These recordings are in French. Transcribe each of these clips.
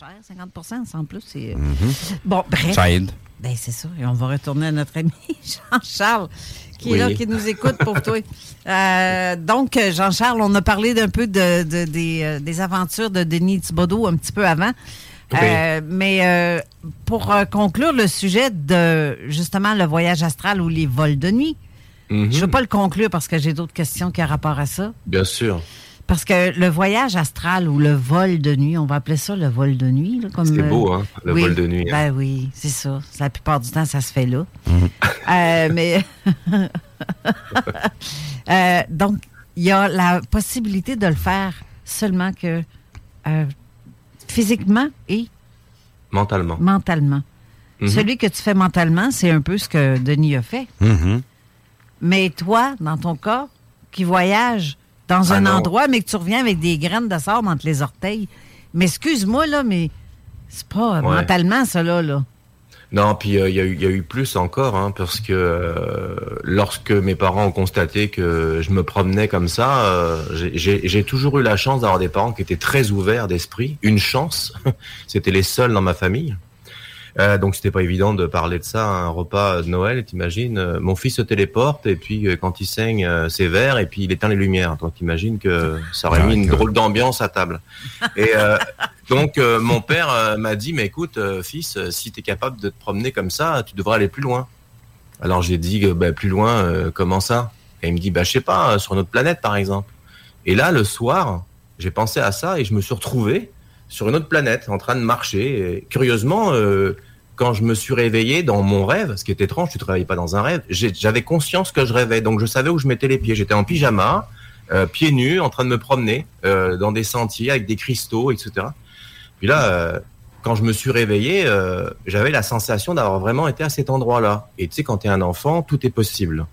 Pas cher, 50 en plus. c'est... Bon, bref. Ça aide. Ben, c'est ça. Et on va retourner à notre ami Jean-Charles, qui est là, qui nous écoute pour toi. Euh, donc, euh, Jean-Charles, on a parlé d'un peu de, de- des, des aventures de Denis Thibodeau un petit peu avant. Oui. Euh, mais euh, pour conclure le sujet de justement le voyage astral ou les vols de nuit, Mhm. je ne veux pas le conclure parce que j'ai d'autres questions qui ont rapport à ça. Bien sûr. Parce que le voyage astral ou le vol de nuit, on va appeler ça le vol de nuit. là, comme, C'est euh, beau, hein, le oui. vol de nuit. hein. Ben oui, c'est ça. La plupart du temps, ça se fait là. Mhm. Euh, mais Euh, donc, il y a la possibilité de le faire seulement que euh, physiquement et Mentalement. mentalement. Mhm. Celui que tu fais mentalement, c'est un peu ce que Denis a fait. Mais toi, dans ton cas, qui voyage dans Ah un non. endroit, mais que tu reviens avec des graines de sable entre les orteils. Mais excuse-moi, là, mais c'est pas Ouais. mentalement, ça, là. là. Non, puis euh, il y, a eu- il y a eu plus encore, hein, parce que euh, lorsque mes parents ont constaté que je me promenais comme ça, euh, j'ai toujours eu la chance d'avoir des parents qui étaient très ouverts d'esprit. Une chance, c'était les seuls dans ma famille. Euh, donc c'était pas évident de parler de ça à un repas de Noël. T'imagines, euh, mon fils se téléporte et puis euh, quand il saigne, euh, c'est vert et puis il éteint les lumières. Donc t'imagines que ça aurait mis une drôle d'ambiance à table. Et euh, donc euh, mon père euh, m'a dit, mais écoute, euh, fils, euh, si tu es capable de te promener comme ça, tu devrais aller plus loin. Alors j'ai dit, euh, bah, plus loin, euh, comment ça? Et il me dit, bah, je sais pas, euh, sur notre planète par exemple. Et là, le soir, j'ai pensé à ça et je me suis retrouvé sur une autre planète en train de marcher. Et curieusement, euh, quand je me suis réveillé dans mon rêve, ce qui est étrange, tu te réveilles pas dans un rêve, j'avais conscience que je rêvais, donc je savais où je mettais les pieds. J'étais en pyjama, euh, pieds nus, en train de me promener euh, dans des sentiers avec des cristaux, etc. Puis là, quand je me suis réveillé, j'avais la sensation d'avoir vraiment été à cet endroit-là. Et tu sais, quand tu es un enfant, tout est possible.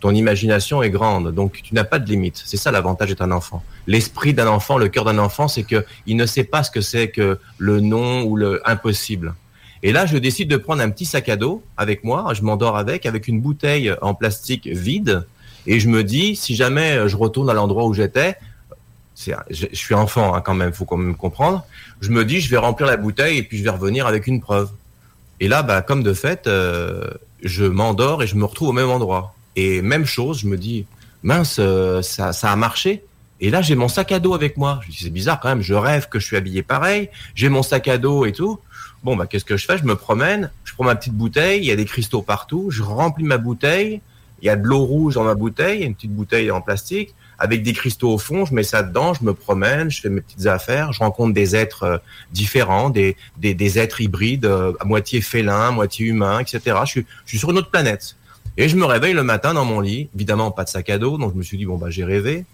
Ton imagination est grande, donc tu n'as pas de limite. C'est ça l'avantage d'être un enfant. L'esprit d'un enfant, le cœur d'un enfant, c'est que il ne sait pas ce que c'est que le non ou le impossible. Et là, je décide de prendre un petit sac à dos avec moi. Je m'endors avec, avec une bouteille en plastique vide. Et je me dis, si jamais je retourne à l'endroit où j'étais, je, je suis enfant hein, quand même, faut quand même comprendre. Je me dis, je vais remplir la bouteille et puis je vais revenir avec une preuve. Et là, bah, comme de fait, euh, je m'endors et je me retrouve au même endroit. Et même chose, je me dis, mince, euh, ça, a marché. Et là, j'ai mon sac à dos avec moi. Je dis, c'est bizarre quand même, je rêve que je suis habillé pareil, j'ai mon sac à dos et tout. Bon, bah, qu'est-ce que je fais? Je me promène, je prends ma petite bouteille, il y a des cristaux partout, je remplis ma bouteille, il y a de l'eau rouge dans ma bouteille, une petite bouteille en plastique, avec des cristaux au fond, je mets ça dedans, je me promène, je fais mes petites affaires, je rencontre des êtres euh, différents, des, êtres hybrides, euh, à moitié félins, à moitié humains, etc. Je suis sur une autre planète. Et je me réveille le matin dans mon lit, évidemment pas de sac à dos, donc je me suis dit, bon, bah j'ai rêvé.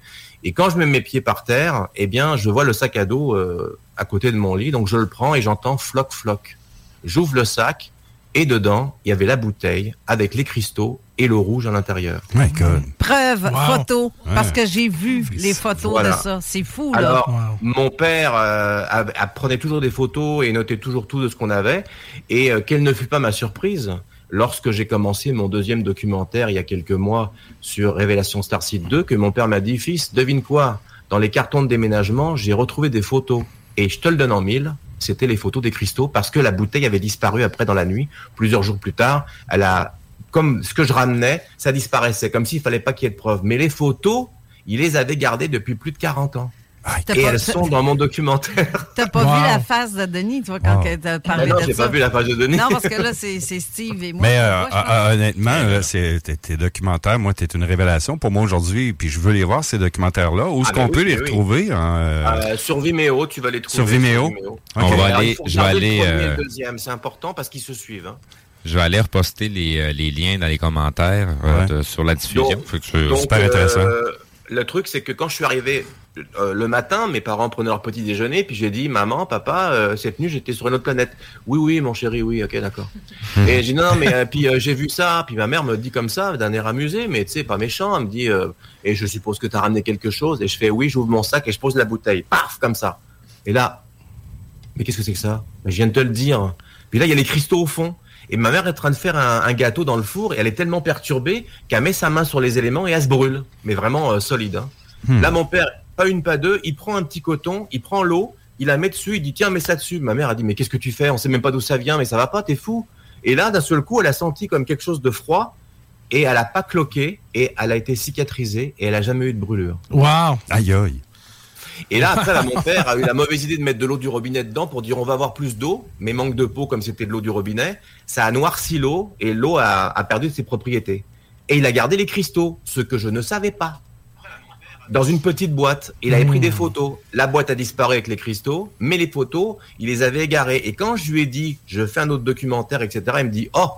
Et quand je mets mes pieds par terre, eh bien, je vois le sac à dos euh, à côté de mon lit, donc je le prends et j'entends floc floc. J'ouvre le sac et dedans, il y avait la bouteille avec les cristaux et l'eau rouge à l'intérieur. My God. Preuve, Wow. photo, parce que j'ai vu les photos Voilà. de ça. C'est fou, là. Alors, Wow. mon père euh, a- a- prenait toujours des photos et notait toujours tout de ce qu'on avait. Et euh, quelle ne fut pas ma surprise lorsque j'ai commencé mon deuxième documentaire il y a quelques mois sur Révélation Starseed 2, que mon père m'a dit, fils, devine quoi? Dans les cartons de déménagement, j'ai retrouvé des photos. Et je te le donne en mille, c'était les photos des cristaux, parce que la bouteille avait disparu après dans la nuit. Plusieurs jours plus tard, elle a, comme ce que je ramenais, ça disparaissait, comme s'il fallait pas qu'il y ait de preuves. Mais les photos, il les avait gardées depuis plus de 40 ans. Et elles sont dans mon documentaire. T'as pas vu la face de Denis, toi, quand tu as parlé non, de ça? Non, j'ai pas vu la face de Denis. Non, parce que là, c'est Steve et moi. Mais euh, euh, honnêtement, tes documentaires, moi, t'es une révélation pour moi aujourd'hui. Puis je veux les voir, ces documentaires-là. Où est-ce Ah, qu'on ben peut oui, les ben oui. retrouver? hein, euh? Euh, sur Vimeo, tu vas les trouver. Sur Vimeo? On va aller- je vais aller, Le euh, deuxième, c'est important parce qu'ils se suivent. hein. Je vais aller reposter les, les liens dans les commentaires euh, Ouais. de- sur la diffusion. C'est super intéressant. le truc, c'est que quand je suis arrivé euh, le matin, mes parents prenaient leur petit déjeuner, puis j'ai dit, maman, papa, euh, cette nuit, j'étais sur une autre planète. Oui, oui, mon chéri, oui, ok, d'accord. et j'ai dit, non, non, mais euh, puis j'ai vu ça, puis ma mère me dit comme ça, d'un air amusé, mais tu sais, pas méchant, elle me dit, et je suppose que tu as ramené quelque chose, et je fais, oui, j'ouvre mon sac et je pose la bouteille, paf, comme ça. Et là, mais qu'est-ce que c'est que ça? Mais je viens de te le dire. Puis là, il y a les cristaux au fond. Et ma mère est en train de faire un, un gâteau dans le four et elle est tellement perturbée qu'elle met sa main sur les éléments et elle se brûle. Mais vraiment euh, solide. hein. Hmm. Là, mon père, pas une, pas deux, il prend un petit coton, il prend l'eau, il la met dessus, il dit tiens, mets ça dessus. Ma mère a dit mais qu'est-ce que tu fais? On sait même pas d'où ça vient, mais ça va pas, t'es fou. Et là, d'un seul coup, elle a senti comme quelque chose de froid et elle a pas cloqué et elle a été cicatrisée et elle a jamais eu de brûlure. Wow! Aïe, aïe. Et là, après, là, mon père a eu la mauvaise idée de mettre de l'eau du robinet dedans pour dire on va avoir plus d'eau, mais manque de peau comme c'était de l'eau du robinet. Ça a noirci l'eau et l'eau a, a perdu ses propriétés. Et il a gardé les cristaux, ce que je ne savais pas. Dans une petite boîte, il avait pris des photos. La boîte a disparu avec les cristaux, mais les photos, il les avait égarées. Et quand je lui ai dit, je fais un autre documentaire, etc., il me dit, oh,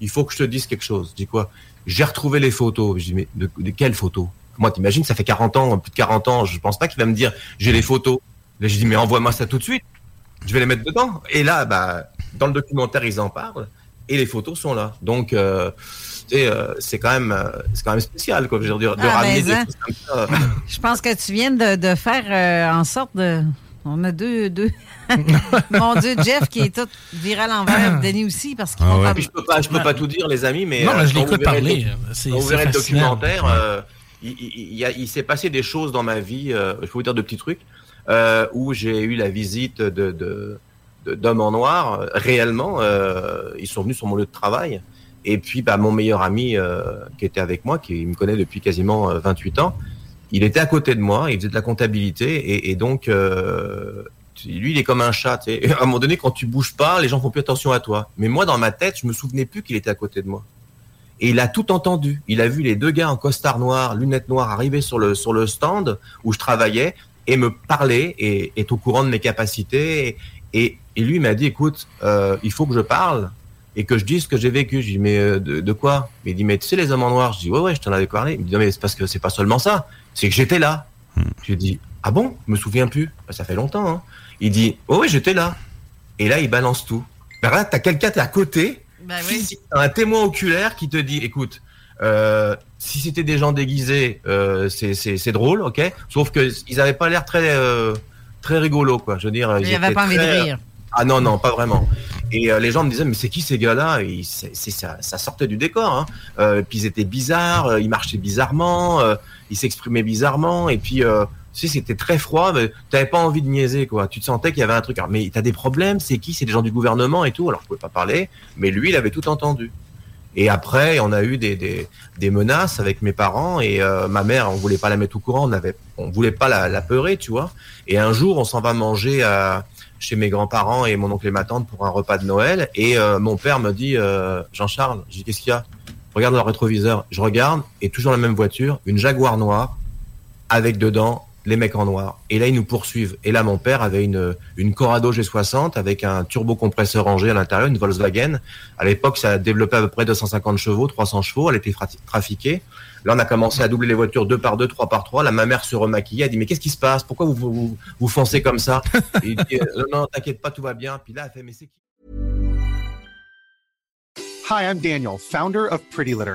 il faut que je te dise quelque chose. Je dis quoi? J'ai retrouvé les photos. Je dis, mais de, de quelles photos? Moi, t'imagines, ça fait 40 ans, plus de 40 ans, je pense pas qu'il va me dire, j'ai les photos. Là, je dis, mais envoie-moi ça tout de suite. Je vais les mettre dedans. Et là, bah, dans le documentaire, ils en parlent. Et les photos sont là. Donc, euh, euh, c'est quand même, euh, c'est quand même spécial, quoi. Je veux dire, de Ah, ramener des hein. choses comme ça. Je pense que tu viens de, de faire euh, en sorte de. On a deux. deux. Mon Dieu, Jeff qui est tout viré à l'envers, Denis aussi, parce qu'ils Ah ouais. je peux pas, je peux pas tout dire, les amis, mais non, mais je l'écoute parler. C'est c'est verrez le documentaire, euh, il, il- il y a- il s'est passé des choses dans ma vie. euh, je peux vous dire de petits trucs euh, où j'ai eu la visite de- d'hommes en noir euh, réellement. euh, ils sont venus sur mon lieu de travail. Et puis, bah, mon meilleur ami euh, qui était avec moi, qui me connaît depuis quasiment euh, 28 ans, il était à côté de moi, il faisait de la comptabilité, et, donc, euh, lui, il est comme un chat. tu sais. À un moment donné, quand tu bouges pas, les gens font plus attention à toi. Mais moi, dans ma tête, je me souvenais plus qu'il était à côté de moi. Et il a tout entendu. Il a vu les deux gars en costard noir, lunettes noires arriver sur le sur le stand où je travaillais et me parler et est au courant de mes capacités. Et, et lui m'a dit, écoute, euh, il faut que je parle et que je dise ce que j'ai vécu. Je dis, mais euh, de, de quoi? Il dit, mais tu sais les hommes en noir. Je dis, ouais, ouais, je t'en avais parlé. Il me dit, non, mais c'est parce que c'est pas seulement ça. C'est que j'étais là. Je lui dis, ah bon? Je me souviens plus. Ben, ça fait longtemps. Hein. Il dit, oh, ouais, j'étais là. Et là, il balance tout. Ben là, t'as quelqu'un t'es à côté Ben oui. physique, un témoin oculaire qui te dit, écoute, euh, si c'était des gens déguisés, euh, c'est- drôle, ok? Sauf que ils avaient pas l'air très euh, très rigolo, quoi. Je veux dire, Il n'y avait pas envie de rire. Ah non non, pas vraiment. Et euh, les gens me disaient, mais c'est qui ces gars-là? C'est ça, ça sortait du décor. Hein. Euh, puis ils étaient bizarres, euh, ils marchaient bizarrement, euh, ils s'exprimaient bizarrement, et puis. Euh, sais, c'était très froid, mais t'avais pas envie de niaiser, quoi. Tu te sentais qu'il y avait un truc. Alors, mais t'as des problèmes, c'est qui? C'est des gens du gouvernement et tout? Alors, je pouvais pas parler, mais lui, il avait tout entendu. Et après, on a eu des, des, des menaces avec mes parents et euh, ma mère, on voulait pas la mettre au courant, on avait, on voulait pas la, la peurer, tu vois. Et un jour, on s'en va manger à, chez mes grands-parents et mon oncle et ma tante pour un repas de Noël. Et euh, mon père me dit, euh, Jean-Charles, je dis qu'est-ce qu'il y a? Regarde dans le rétroviseur. Je regarde et toujours la même voiture, une Jaguar noire avec dedans les mecs en noir. Et là, ils nous poursuivent. Et là, mon père avait une, une Corrado G60 avec un turbocompresseur rangé à l'intérieur, une Volkswagen. À l'époque, ça développait à peu près 250 chevaux, 300 chevaux. Elle était trafiquée. Là, on a commencé à doubler les voitures deux par deux, trois par trois. Là, ma mère se remaquillait. Elle dit, mais qu'est-ce qui se passe? Pourquoi vous, vous, vous foncez comme ça? Et il dit, non, non, t'inquiète pas, tout va bien. Puis là, elle fait, mais c'est qui? Hi, I'm Daniel, founder of Pretty Litter.